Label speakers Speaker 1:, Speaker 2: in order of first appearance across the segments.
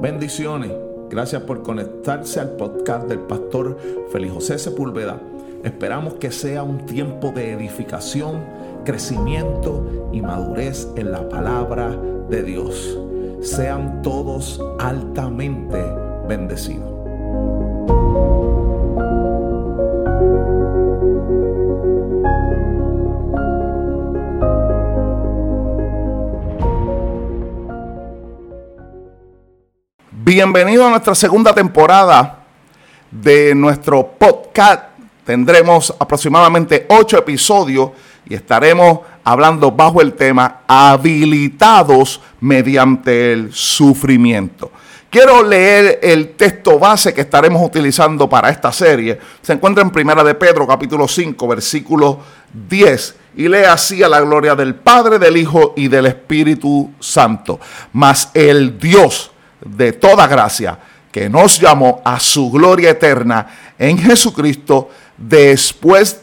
Speaker 1: Bendiciones. Gracias por conectarse al podcast del pastor Félix José Sepúlveda. Esperamos que sea un tiempo de edificación, crecimiento y madurez en la palabra de Dios. Sean todos altamente bendecidos. Bienvenido a nuestra segunda temporada de nuestro podcast. Tendremos aproximadamente ocho episodios y estaremos hablando bajo el tema habilitados mediante el sufrimiento. Quiero leer el texto base que estaremos utilizando para esta serie. Se encuentra en Primera de Pedro, capítulo 5, versículo 10. Y lee así a la gloria del Padre, del Hijo y del Espíritu Santo. Mas el Dios de toda gracia, que nos llamó a su gloria eterna en Jesucristo, después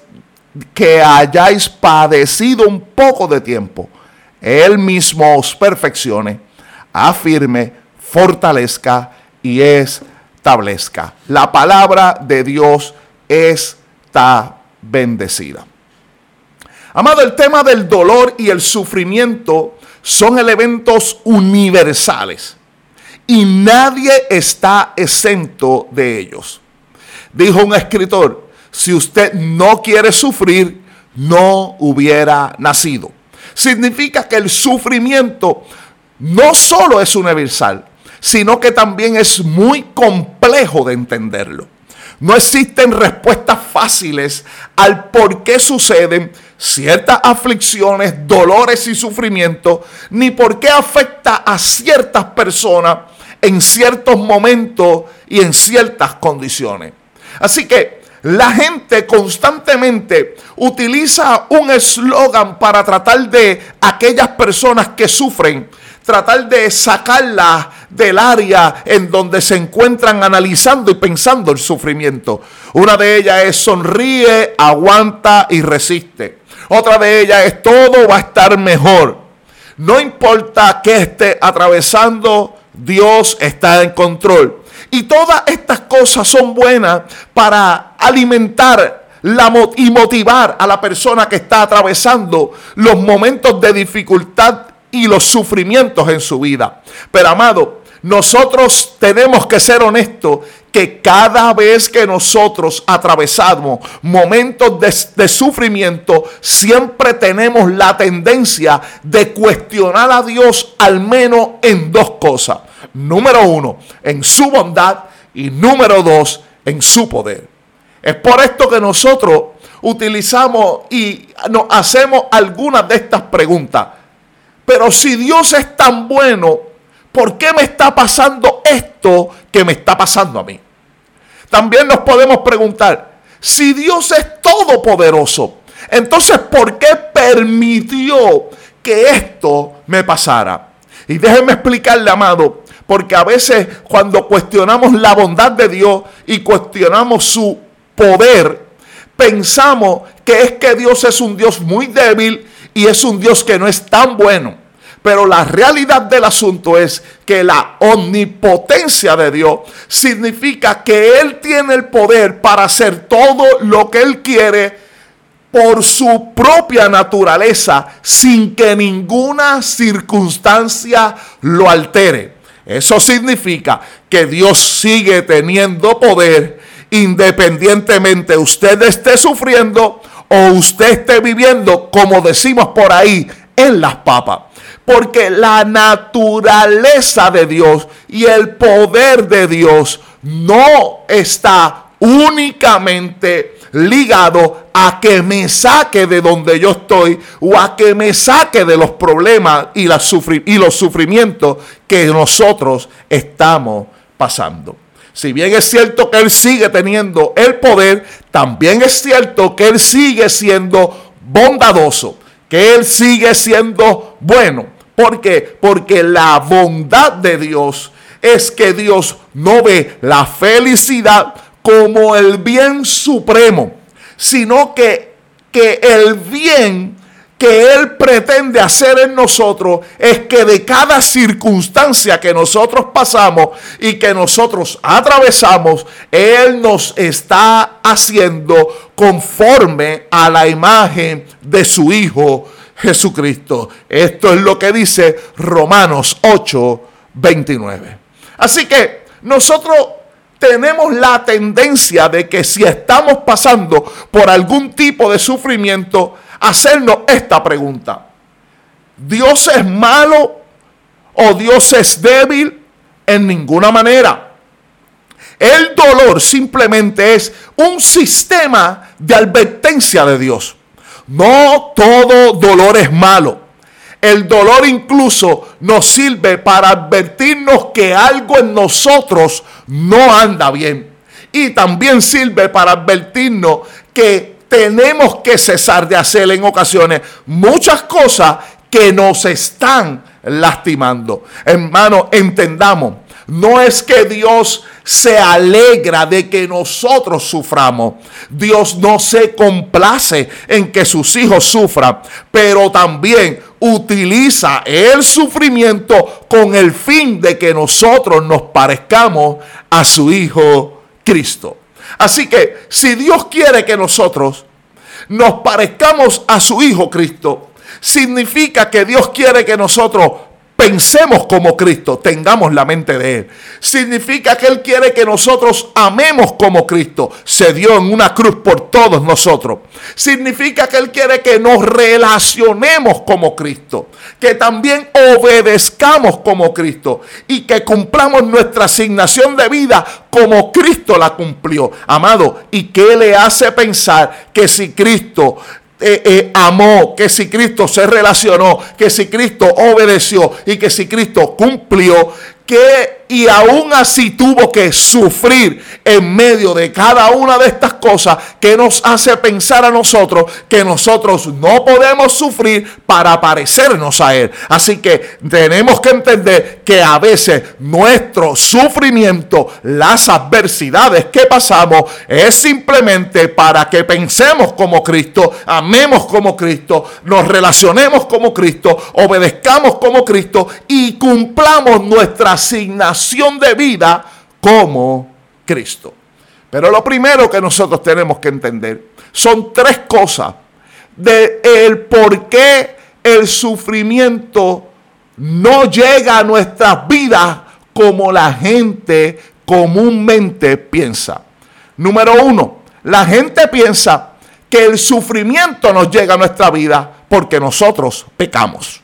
Speaker 1: que hayáis padecido un poco de tiempo, Él mismo os perfeccione, afirme, fortalezca y establezca. La palabra de Dios está bendecida. Amado, el tema del dolor y el sufrimiento son elementos universales y nadie está exento de ellos. Dijo un escritor, si usted no quiere sufrir, no hubiera nacido. Significa que el sufrimiento no solo es universal, sino que también es muy complejo de entenderlo. No existen respuestas fáciles al por qué suceden ciertas aflicciones, dolores y sufrimientos, ni por qué afecta a ciertas personas en ciertos momentos y en ciertas condiciones. Así que la gente constantemente utiliza un eslogan para tratar de aquellas personas que sufren, tratar de sacarlas del área en donde se encuentran analizando y pensando el sufrimiento. Una de ellas es sonríe, aguanta y resiste. Otra de ellas es todo va a estar mejor. No importa que esté atravesando, Dios está en control. Y todas estas cosas son buenas para alimentar la, y motivar a la persona que está atravesando los momentos de dificultad y los sufrimientos en su vida. Pero amado, nosotros tenemos que ser honestos que cada vez que nosotros atravesamos momentos de, sufrimiento, siempre tenemos la tendencia de cuestionar a Dios al menos en dos cosas. Número uno, en su bondad y número dos, en su poder. Es por esto que nosotros utilizamos y nos hacemos algunas de estas preguntas. Pero si Dios es tan bueno, ¿por qué me está pasando esto que me está pasando a mí? También nos podemos preguntar, si Dios es todopoderoso, entonces ¿por qué permitió que esto me pasara? Y déjenme explicarle, amado, porque a veces cuando cuestionamos la bondad de Dios y cuestionamos su poder, pensamos que es que Dios es un Dios muy débil y es un Dios que no es tan bueno. Pero la realidad del asunto es que la omnipotencia de Dios significa que Él tiene el poder para hacer todo lo que Él quiere por su propia naturaleza sin que ninguna circunstancia lo altere. Eso significa que Dios sigue teniendo poder independientemente usted esté sufriendo o usted esté viviendo, como decimos por ahí, en las papas. Porque la naturaleza de Dios y el poder de Dios no está únicamente ligado a que me saque de donde yo estoy o a que me saque de los problemas y, y los sufrimientos que nosotros estamos pasando. Si bien es cierto que Él sigue teniendo el poder, también es cierto que Él sigue siendo bondadoso, que Él sigue siendo bueno. ¿Por qué? Porque la bondad de Dios es que Dios no ve la felicidad como el bien supremo, sino que, que el bien que Él pretende hacer en nosotros es que de cada circunstancia que nosotros pasamos y que nosotros atravesamos, Él nos está haciendo conforme a la imagen de su Hijo Jesucristo. Esto es lo que dice Romanos 8, 29. Así que nosotros tenemos la tendencia de que si estamos pasando por algún tipo de sufrimiento, hacernos esta pregunta. ¿Dios es malo o Dios es débil? En ninguna manera. El dolor simplemente es un sistema de advertencia de Dios. No todo dolor es malo. El dolor incluso nos sirve para advertirnos que algo en nosotros no anda bien. Y también sirve para advertirnos que tenemos que cesar de hacer en ocasiones muchas cosas que nos están lastimando. Hermano, entendamos, no es que Dios se alegra de que nosotros suframos. Dios no se complace en que sus hijos sufran, pero también utiliza el sufrimiento con el fin de que nosotros nos parezcamos a su Hijo Cristo. Así que si Dios quiere que nosotros nos parezcamos a su Hijo Cristo, significa que Dios quiere que nosotros pensemos como Cristo, tengamos la mente de Él. Significa que Él quiere que nosotros amemos como Cristo. Se dio en una cruz por todos nosotros. Significa que Él quiere que nos relacionemos como Cristo. Que también obedezcamos como Cristo. Y que cumplamos nuestra asignación de vida como Cristo la cumplió. Amado, ¿y qué le hace pensar que si Cristo eh, eh, amó, que si Cristo se relacionó, que si Cristo obedeció y que si Cristo cumplió, que y aún así tuvo que sufrir en medio de cada una de estas cosas que nos hace pensar a nosotros que nosotros no podemos sufrir para parecernos a Él. Así que tenemos que entender que a veces nuestro sufrimiento, las adversidades que pasamos, es simplemente para que pensemos como Cristo, amemos como Cristo, nos relacionemos como Cristo, obedezcamos como Cristo y cumplamos nuestra asignación de vida como Cristo. Pero lo primero que nosotros tenemos que entender son tres cosas de el por qué el sufrimiento no llega a nuestras vidas como la gente comúnmente piensa. Número uno, la gente piensa que el sufrimiento nos llega a nuestra vida porque nosotros pecamos.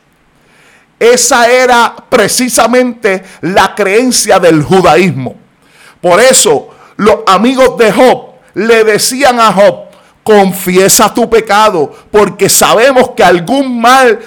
Speaker 1: Esa era precisamente la creencia del judaísmo. Por eso los amigos de Job le decían a Job, confiesa tu pecado, porque sabemos que algún mal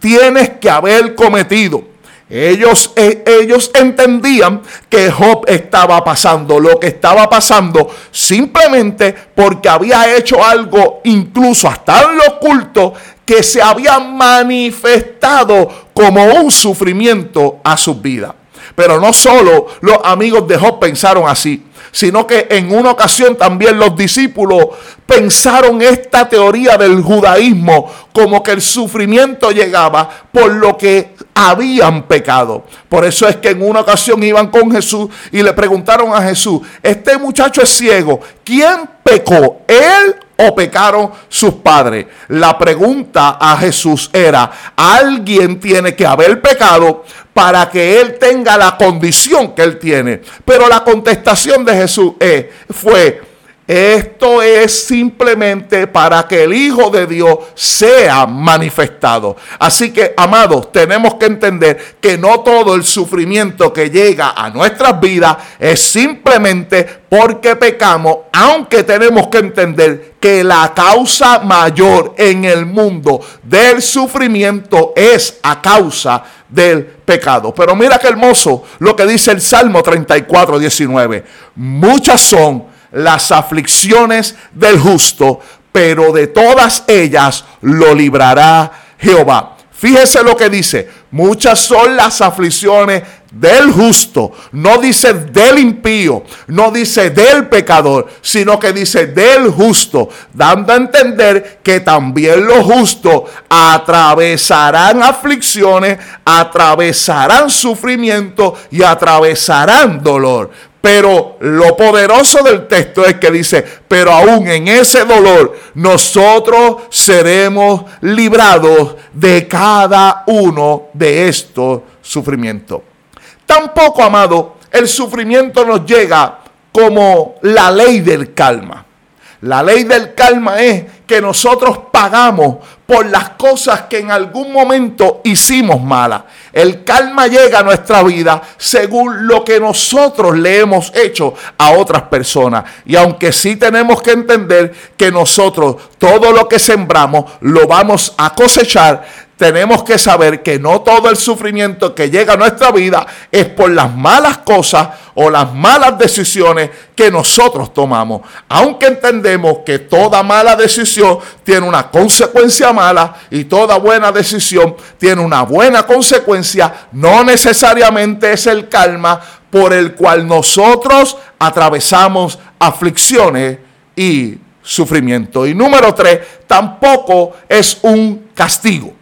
Speaker 1: tienes que haber cometido. Ellos, eh, ellos entendían que Job estaba pasando lo que estaba pasando simplemente porque había hecho algo incluso hasta en lo oculto que se había manifestado como un sufrimiento a su vida. Pero no solo los amigos de Job pensaron así, sino que en una ocasión también los discípulos pensaron esta teoría del judaísmo como que el sufrimiento llegaba por lo que habían pecado. Por eso es que en una ocasión iban con Jesús y le preguntaron a Jesús, este muchacho es ciego, ¿quién pecó? ¿Él o pecaron sus padres? La pregunta a Jesús era, alguien tiene que haber pecado para que él tenga la condición que él tiene. Pero la contestación de Jesús eh, fue, esto es simplemente para que el Hijo de Dios sea manifestado. Así que, amados, tenemos que entender que no todo el sufrimiento que llega a nuestras vidas es simplemente porque pecamos, aunque tenemos que entender que la causa mayor en el mundo del sufrimiento es a causa del pecado. Pero mira qué hermoso lo que dice el Salmo 34, 19. Muchas son las aflicciones del justo, pero de todas ellas lo librará Jehová. Fíjese lo que dice, muchas son las aflicciones del justo, no dice del impío, no dice del pecador, sino que dice del justo, dando a entender que también los justos atravesarán aflicciones, atravesarán sufrimiento y atravesarán dolor. Pero lo poderoso del texto es que dice, pero aún en ese dolor nosotros seremos librados de cada uno de estos sufrimientos. Tampoco, amado, el sufrimiento nos llega como la ley del calma. La ley del calma es que nosotros pagamos por las cosas que en algún momento hicimos malas. El calma llega a nuestra vida según lo que nosotros le hemos hecho a otras personas. Y aunque sí tenemos que entender que nosotros todo lo que sembramos lo vamos a cosechar, tenemos que saber que no todo el sufrimiento que llega a nuestra vida es por las malas cosas o las malas decisiones que nosotros tomamos. Aunque entendemos que toda mala decisión tiene una consecuencia mala y toda buena decisión tiene una buena consecuencia, no necesariamente es el calma por el cual nosotros atravesamos aflicciones y sufrimiento. Y número tres, tampoco es un castigo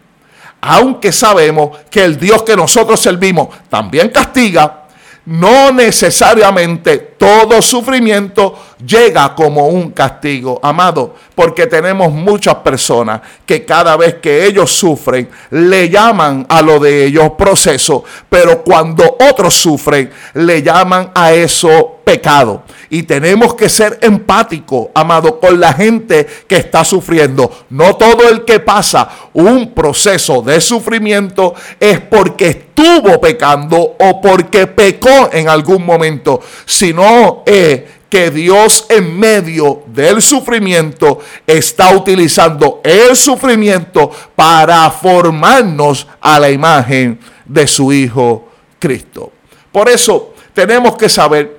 Speaker 1: aunque sabemos que el Dios que nosotros servimos también castiga, no necesariamente todo sufrimiento llega como un castigo, amado, porque tenemos muchas personas que cada vez que ellos sufren le llaman a lo de ellos proceso, pero cuando otros sufren le llaman a eso pecado. Y tenemos que ser empáticos, amado, con la gente que está sufriendo. No todo el que pasa un proceso de sufrimiento es porque estuvo pecando o porque pecó en algún momento, sino es que Dios en medio del sufrimiento está utilizando el sufrimiento para formarnos a la imagen de su Hijo Cristo. Por eso tenemos que saber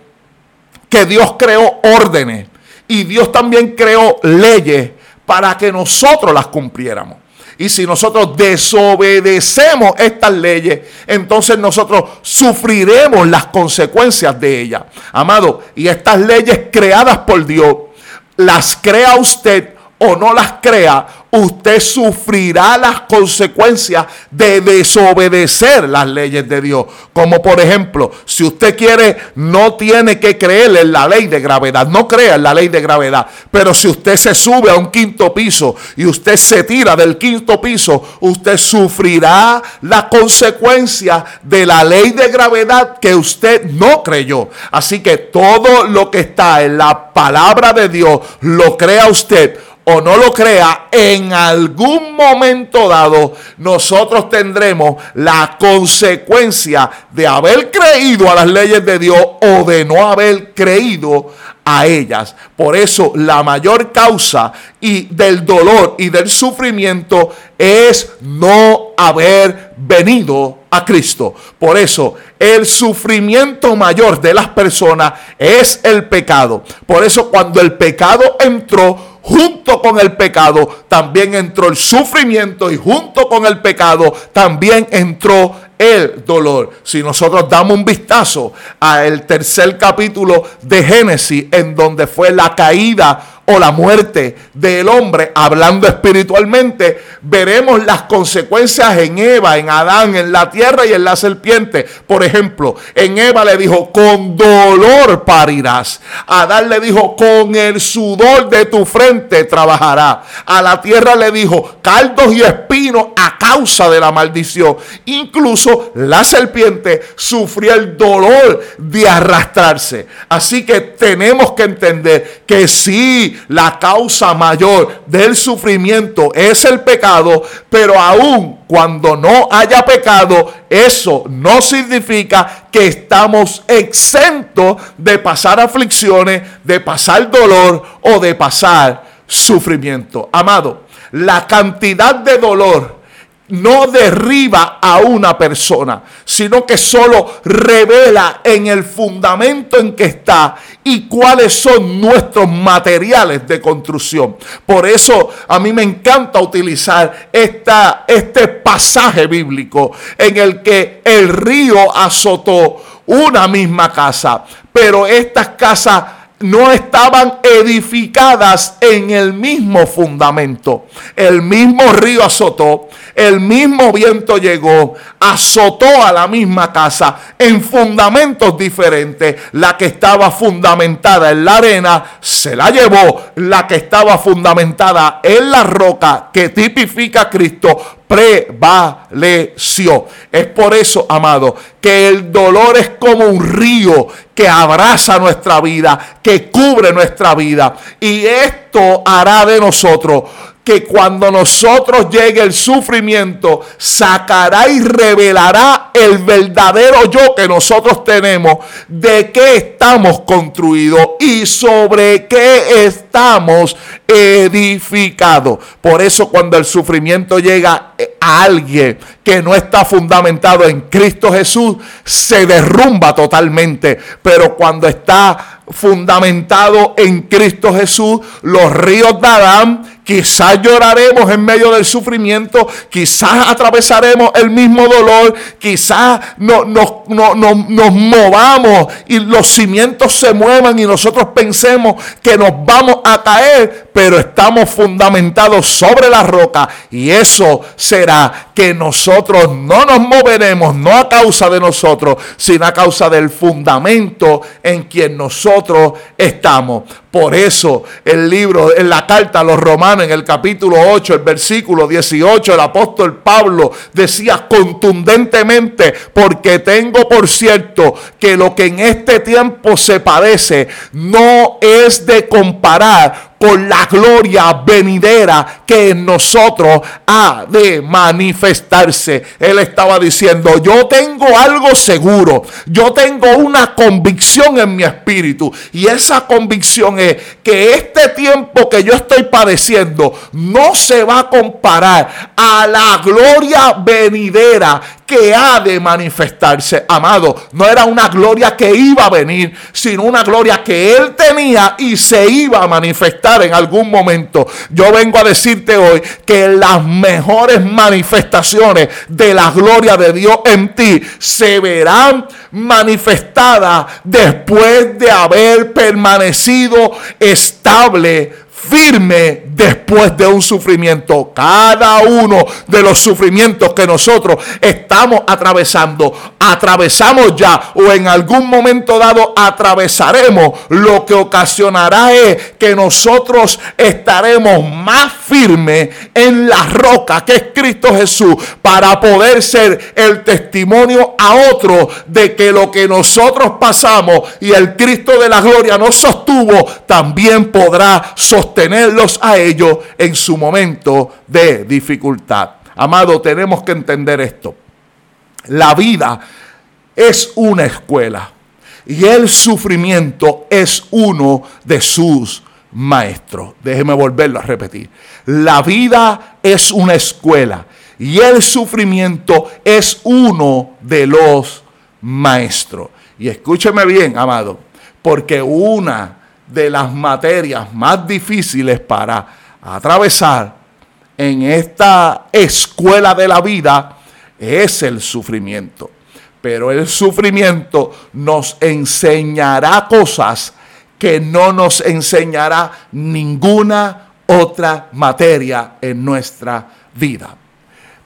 Speaker 1: que Dios creó órdenes y Dios también creó leyes para que nosotros las cumpliéramos. Y si nosotros desobedecemos estas leyes, entonces nosotros sufriremos las consecuencias de ellas. Amado, y estas leyes creadas por Dios, las crea usted o no las crea, usted sufrirá las consecuencias de desobedecer las leyes de Dios. Como por ejemplo, si usted quiere, no tiene que creer en la ley de gravedad, no crea en la ley de gravedad. Pero si usted se sube a un quinto piso y usted se tira del quinto piso, usted sufrirá la consecuencia de la ley de gravedad que usted no creyó. Así que todo lo que está en la palabra de Dios, lo crea usted o no lo crea, en algún momento dado nosotros tendremos la consecuencia de haber creído a las leyes de Dios o de no haber creído a ellas. Por eso la mayor causa y del dolor y del sufrimiento es no haber venido a Cristo. Por eso el sufrimiento mayor de las personas es el pecado. Por eso cuando el pecado entró, junto con el pecado también entró el sufrimiento y junto con el pecado también entró el dolor. Si nosotros damos un vistazo al tercer capítulo de Génesis, en donde fue la caída o la muerte del hombre, hablando espiritualmente, veremos las consecuencias en Eva, en Adán, en la tierra y en la serpiente. Por ejemplo, en Eva le dijo, con dolor parirás. Adán le dijo, con el sudor de tu frente trabajará. A la tierra le dijo, caldos y espinos a causa de la maldición. Incluso la serpiente sufrió el dolor de arrastrarse. Así que tenemos que entender que sí, la causa mayor del sufrimiento es el pecado, pero aún cuando no haya pecado, eso no significa que estamos exentos de pasar aflicciones, de pasar dolor o de pasar sufrimiento. Amado, la cantidad de dolor no derriba a una persona, sino que solo revela en el fundamento en que está y cuáles son nuestros materiales de construcción. Por eso a mí me encanta utilizar esta, este pasaje bíblico en el que el río azotó una misma casa, pero estas casas no estaban edificadas en el mismo fundamento. El mismo río azotó, el mismo viento llegó, azotó a la misma casa en fundamentos diferentes. La que estaba fundamentada en la arena se la llevó. La que estaba fundamentada en la roca que tipifica a Cristo prevaleció. Es por eso, amado, que el dolor es como un río que abraza nuestra vida, que cubre nuestra vida. Y esto hará de nosotros que cuando nosotros llegue el sufrimiento, sacará y revelará el verdadero yo que nosotros tenemos, de qué estamos construidos y sobre qué estamos edificados. Por eso cuando el sufrimiento llega a alguien que no está fundamentado en Cristo Jesús, se derrumba totalmente. Pero cuando está fundamentado en Cristo Jesús, los ríos de Adán Quizás lloraremos en medio del sufrimiento, quizás atravesaremos el mismo dolor, quizás no, no, nos movamos y los cimientos se muevan y nosotros pensemos que nos vamos a caer, pero estamos fundamentados sobre la roca y eso será que nosotros no nos moveremos, no a causa de nosotros, sino a causa del fundamento en quien nosotros estamos. Por eso el libro, en la carta a los romanos, en el capítulo 8, el versículo 18, el apóstol Pablo decía contundentemente, porque tengo por cierto que lo que en este tiempo se padece no es de comparar por la gloria venidera que en nosotros ha de manifestarse. Él estaba diciendo, yo tengo algo seguro, yo tengo una convicción en mi espíritu y esa convicción es que este tiempo que yo estoy padeciendo no se va a comparar a la gloria venidera que ha de manifestarse. Amado, no era una gloria que iba a venir, sino una gloria que Él tenía y se iba a manifestar en algún momento. Yo vengo a decirte hoy que las mejores manifestaciones de la gloria de Dios en ti se verán manifestadas después de haber permanecido estable firme después de un sufrimiento. Cada uno de los sufrimientos que nosotros estamos atravesando, atravesamos ya o en algún momento dado atravesaremos, lo que ocasionará es que nosotros estaremos más firmes en la roca que es Cristo Jesús para poder ser el testimonio a otro de que lo que nosotros pasamos y el Cristo de la gloria nos sostuvo, también podrá sostener tenerlos a ellos en su momento de dificultad. Amado, tenemos que entender esto. La vida es una escuela y el sufrimiento es uno de sus maestros. Déjeme volverlo a repetir. La vida es una escuela y el sufrimiento es uno de los maestros. Y escúcheme bien, amado, porque una de las materias más difíciles para atravesar en esta escuela de la vida es el sufrimiento. Pero el sufrimiento nos enseñará cosas que no nos enseñará ninguna otra materia en nuestra vida.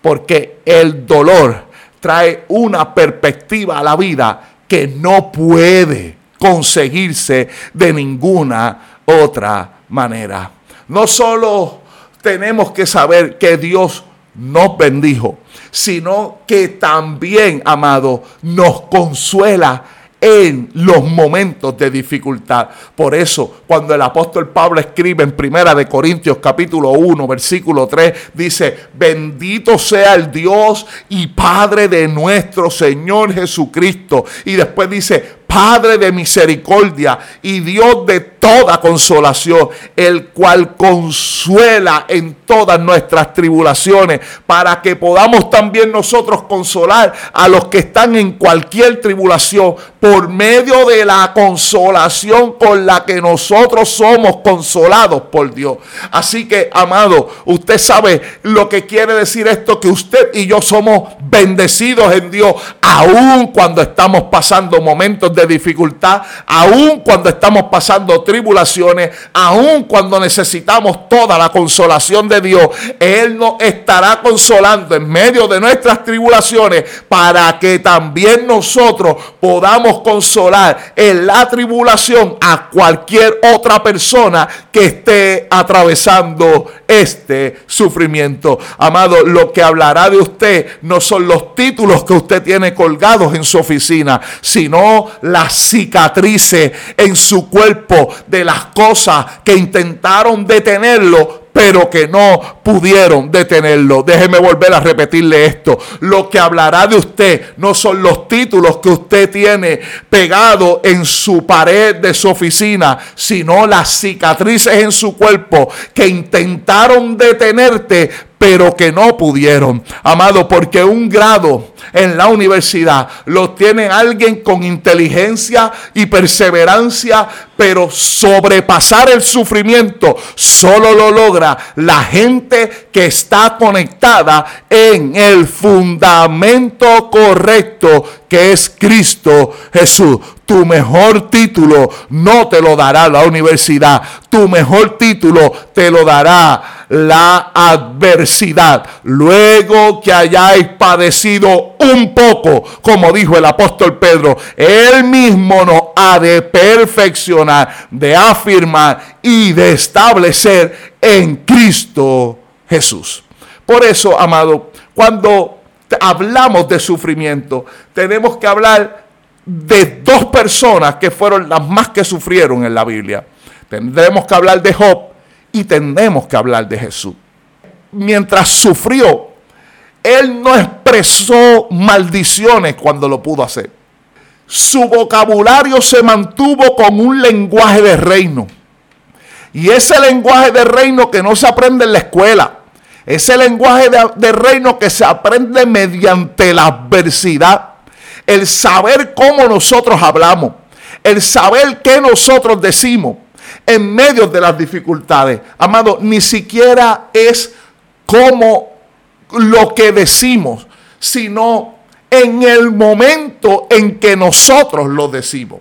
Speaker 1: Porque el dolor trae una perspectiva a la vida que no puede conseguirse de ninguna otra manera. No solo tenemos que saber que Dios nos bendijo, sino que también, amado, nos consuela en los momentos de dificultad. Por eso, cuando el apóstol Pablo escribe en Primera de Corintios capítulo 1, versículo 3, dice, "Bendito sea el Dios y Padre de nuestro Señor Jesucristo." Y después dice, Padre de misericordia y Dios de toda consolación, el cual consuela en todas nuestras tribulaciones, para que podamos también nosotros consolar a los que están en cualquier tribulación por medio de la consolación con la que nosotros somos consolados por Dios. Así que, amado, usted sabe lo que quiere decir esto, que usted y yo somos bendecidos en Dios, aun cuando estamos pasando momentos de dificultad, aun cuando estamos pasando tribulaciones, aun cuando necesitamos toda la consolación de Dios, Él nos estará consolando en medio de nuestras tribulaciones para que también nosotros podamos consolar en la tribulación a cualquier otra persona que esté atravesando este sufrimiento. Amado, lo que hablará de usted no son los títulos que usted tiene colgados en su oficina, sino las cicatrices en su cuerpo de las cosas que intentaron detenerlo, pero que no pudieron detenerlo. Déjeme volver a repetirle esto. Lo que hablará de usted no son los títulos que usted tiene pegado en su pared de su oficina, sino las cicatrices en su cuerpo que intentaron detenerte, pero que no pudieron. Amado, porque un grado en la universidad lo tiene alguien con inteligencia y perseverancia, pero sobrepasar el sufrimiento solo lo logra la gente que está conectada en el fundamento correcto que es Cristo Jesús. Tu mejor título no te lo dará la universidad. Tu mejor título te lo dará la adversidad. Luego que hayáis padecido un poco, como dijo el apóstol Pedro, él mismo nos ha de perfeccionar, de afirmar y de establecer en Cristo Jesús. Por eso, amado, cuando hablamos de sufrimiento, tenemos que hablar de dos personas que fueron las más que sufrieron en la Biblia. Tendremos que hablar de Job y tenemos que hablar de Jesús. Mientras sufrió, él no expresó maldiciones cuando lo pudo hacer. Su vocabulario se mantuvo con un lenguaje de reino. Y ese lenguaje de reino que no se aprende en la escuela, ese lenguaje de, de reino que se aprende mediante la adversidad, el saber cómo nosotros hablamos, el saber qué nosotros decimos en medio de las dificultades. Amado, ni siquiera es como lo que decimos, sino en el momento en que nosotros lo decimos.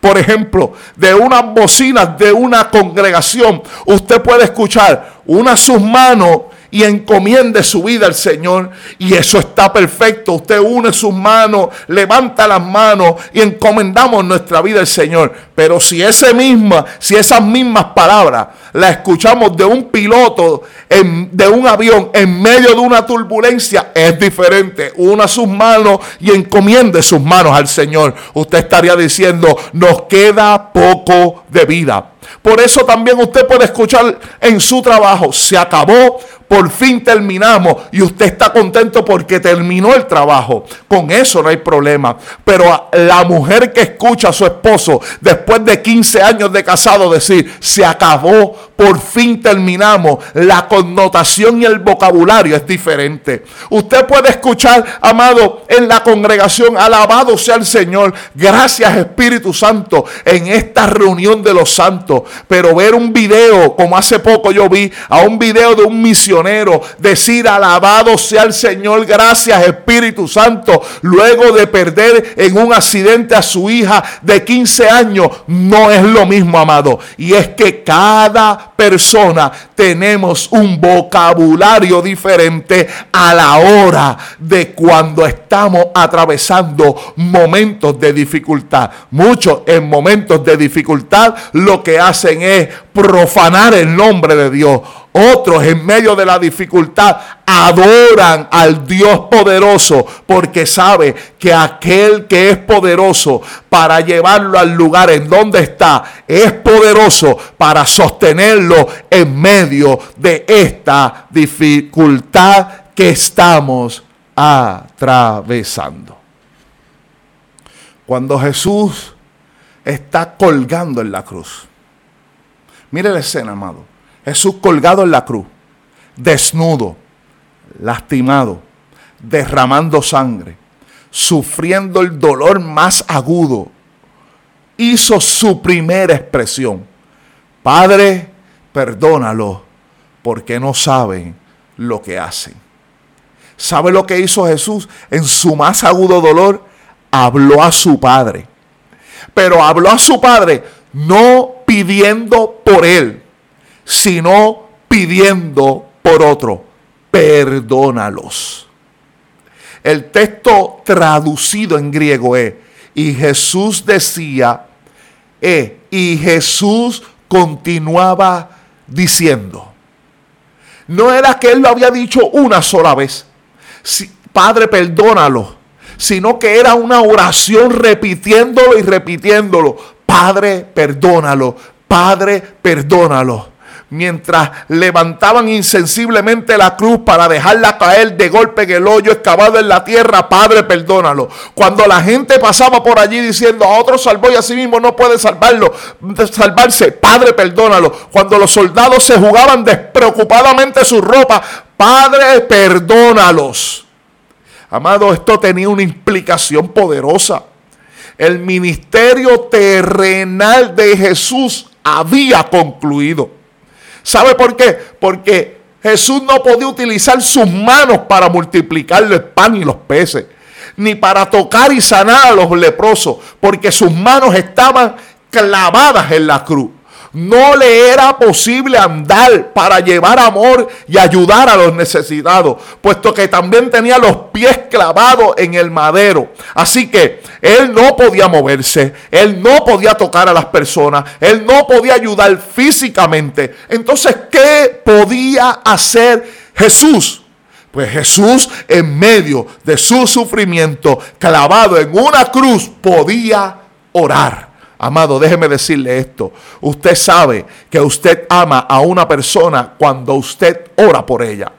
Speaker 1: Por ejemplo, de unas bocinas de una congregación, usted puede escuchar una sus manos y encomiende su vida al Señor. Y eso está perfecto. Usted une sus manos, levanta las manos y encomendamos nuestra vida al Señor. Pero si ese misma, si esas mismas palabras las escuchamos de un piloto de un avión en medio de una turbulencia, es diferente. Una sus manos y encomiende sus manos al Señor. Usted estaría diciendo, nos queda poco de vida. Por eso también usted puede escuchar en su trabajo, se acabó, por fin terminamos y usted está contento porque terminó el trabajo. Con eso no hay problema. Pero la mujer que escucha a su esposo después de 15 años de casado decir, se acabó, por fin terminamos, la connotación y el vocabulario es diferente. Usted puede escuchar, amado, en la congregación, alabado sea el Señor, gracias Espíritu Santo, en esta reunión de los santos. Pero ver un video, como hace poco yo vi, a un video de un misionero decir, alabado sea el Señor, gracias Espíritu Santo, luego de perder en un accidente a su hija de 15 años, no es lo mismo, amado. Y es que cada persona tenemos un vocabulario diferente a la hora de cuando estamos atravesando momentos de dificultad. Muchos en momentos de dificultad lo que hacen es profanar el nombre de Dios. Otros en medio de la dificultad adoran al Dios poderoso porque sabe que aquel que es poderoso para llevarlo al lugar en donde está es poderoso para sostenerlo en medio de esta dificultad que estamos atravesando. Cuando Jesús está colgando en la cruz. Mire la escena, amado. Jesús colgado en la cruz, desnudo, lastimado, derramando sangre, sufriendo el dolor más agudo, hizo su primera expresión. Padre, perdónalo, porque no saben lo que hacen. ¿Sabe lo que hizo Jesús? En su más agudo dolor, habló a su Padre. Pero habló a su Padre no pidiendo por él, sino pidiendo por otro. Perdónalos. El texto traducido en griego es, y Jesús decía, eh, y Jesús continuaba diciendo. No era que él lo había dicho una sola vez. Padre, perdónalo. Sino que era una oración repitiéndolo y repitiéndolo. Padre, perdónalo. Padre, perdónalo mientras levantaban insensiblemente la cruz para dejarla caer de golpe en el hoyo excavado en la tierra, Padre, perdónalo. Cuando la gente pasaba por allí diciendo a otro salvó y a sí mismo no puede salvarlo, salvarse, Padre, perdónalo. Cuando los soldados se jugaban despreocupadamente su ropa, Padre, perdónalos. Amado, esto tenía una implicación poderosa. El ministerio terrenal de Jesús había concluido. ¿Sabe por qué? Porque Jesús no podía utilizar sus manos para multiplicar el pan y los peces, ni para tocar y sanar a los leprosos, porque sus manos estaban clavadas en la cruz no le era posible andar para llevar amor y ayudar a los necesitados, puesto que también tenía los pies clavados en el madero. Así que él no podía moverse, él no podía tocar a las personas, él no podía ayudar físicamente. Entonces, ¿qué podía hacer Jesús? Pues Jesús en medio de su sufrimiento, clavado en una cruz, podía orar. Amado, déjeme decirle esto. Usted sabe que usted ama a una persona cuando usted ora por ella.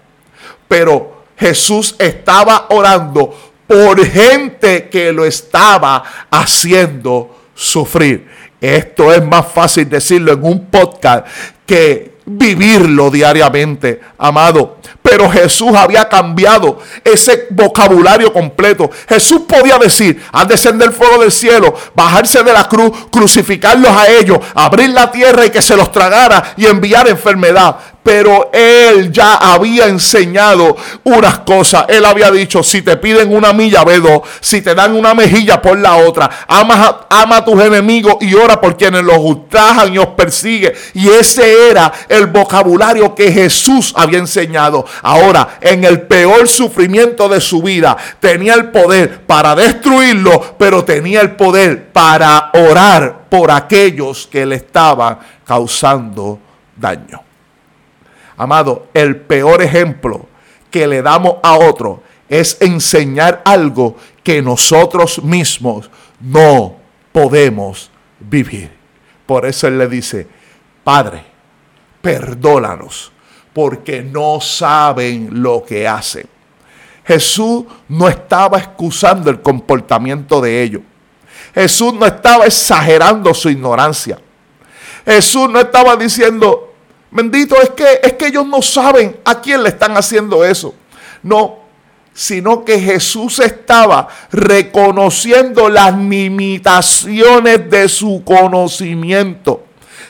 Speaker 1: Pero Jesús estaba orando por gente que lo estaba haciendo sufrir. Esto es más fácil decirlo en un podcast que vivirlo diariamente, amado. Pero Jesús había cambiado ese vocabulario completo. Jesús podía decir, al descender el fuego del cielo, bajarse de la cruz, crucificarlos a ellos, abrir la tierra y que se los tragara y enviar enfermedad pero él ya había enseñado unas cosas. Él había dicho, si te piden una milla, ve dos. Si te dan una mejilla, por la otra. Ama, ama a tus enemigos y ora por quienes los ultrajan y os persigue. Y ese era el vocabulario que Jesús había enseñado. Ahora, en el peor sufrimiento de su vida, tenía el poder para destruirlo, pero tenía el poder para orar por aquellos que le estaban causando daño. Amado, el peor ejemplo que le damos a otro es enseñar algo que nosotros mismos no podemos vivir. Por eso Él le dice, Padre, perdónanos, porque no saben lo que hacen. Jesús no estaba excusando el comportamiento de ellos. Jesús no estaba exagerando su ignorancia. Jesús no estaba diciendo, Bendito es que es que ellos no saben a quién le están haciendo eso. No, sino que Jesús estaba reconociendo las limitaciones de su conocimiento.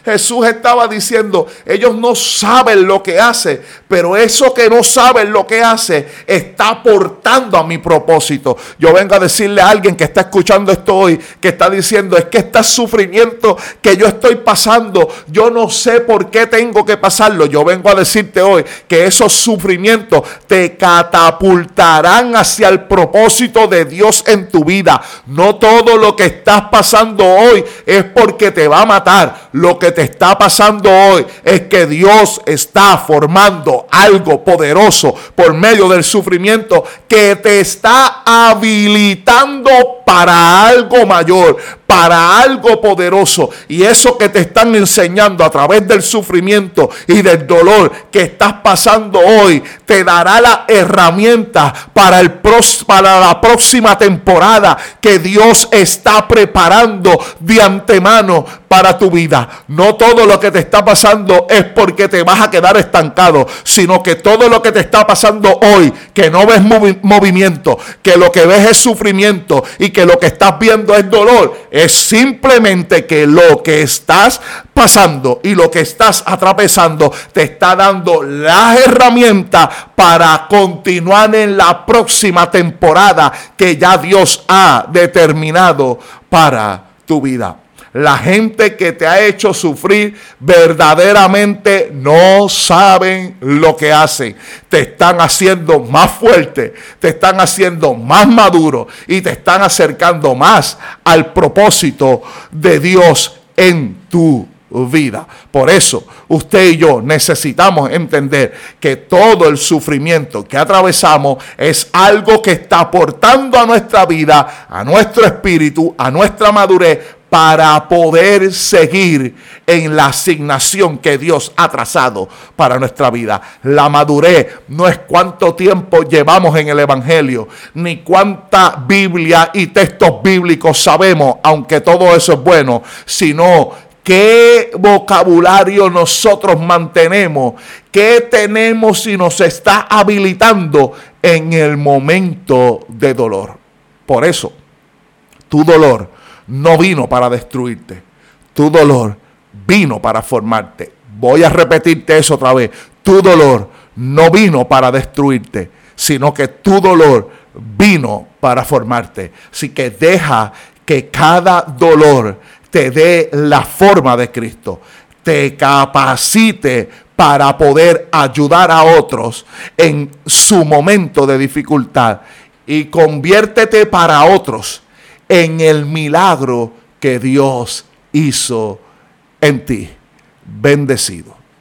Speaker 1: Jesús estaba diciendo, ellos no saben lo que hace, pero eso que no saben lo que hace está aportando a mi propósito. Yo vengo a decirle a alguien que está escuchando esto hoy, que está diciendo, es que este sufrimiento que yo estoy pasando, yo no sé por qué tengo que pasarlo. Yo vengo a decirte hoy que esos sufrimientos te catapultarán hacia el propósito de Dios en tu vida. No todo lo que estás pasando hoy es porque te va a matar lo que te está pasando hoy es que Dios está formando algo poderoso por medio del sufrimiento que te está habilitando para algo mayor, para algo poderoso. Y eso que te están enseñando a través del sufrimiento y del dolor que estás pasando hoy, te dará la herramienta para, el, para la próxima temporada que Dios está preparando de antemano para tu vida. No todo lo que te está pasando es porque te vas a quedar estancado, sino que todo lo que te está pasando hoy, que no ves movimiento, que lo que ves es sufrimiento y que lo que estás viendo es dolor, es simplemente que lo que estás pasando y lo que estás atravesando te está dando las herramientas para continuar en la próxima temporada que ya Dios ha determinado para tu vida. La gente que te ha hecho sufrir verdaderamente no saben lo que hacen. Te están haciendo más fuerte, te están haciendo más maduro y te están acercando más al propósito de Dios en tu vida. Por eso usted y yo necesitamos entender que todo el sufrimiento que atravesamos es algo que está aportando a nuestra vida, a nuestro espíritu, a nuestra madurez para poder seguir en la asignación que Dios ha trazado para nuestra vida. La madurez no es cuánto tiempo llevamos en el Evangelio, ni cuánta Biblia y textos bíblicos sabemos, aunque todo eso es bueno, sino qué vocabulario nosotros mantenemos, qué tenemos y nos está habilitando en el momento de dolor. Por eso, tu dolor no vino para destruirte. Tu dolor vino para formarte. Voy a repetirte eso otra vez. Tu dolor no vino para destruirte, sino que tu dolor vino para formarte. Así que deja que cada dolor te dé la forma de Cristo, te capacite para poder ayudar a otros en su momento de dificultad y conviértete para otros en el milagro que Dios hizo en ti. Bendecido.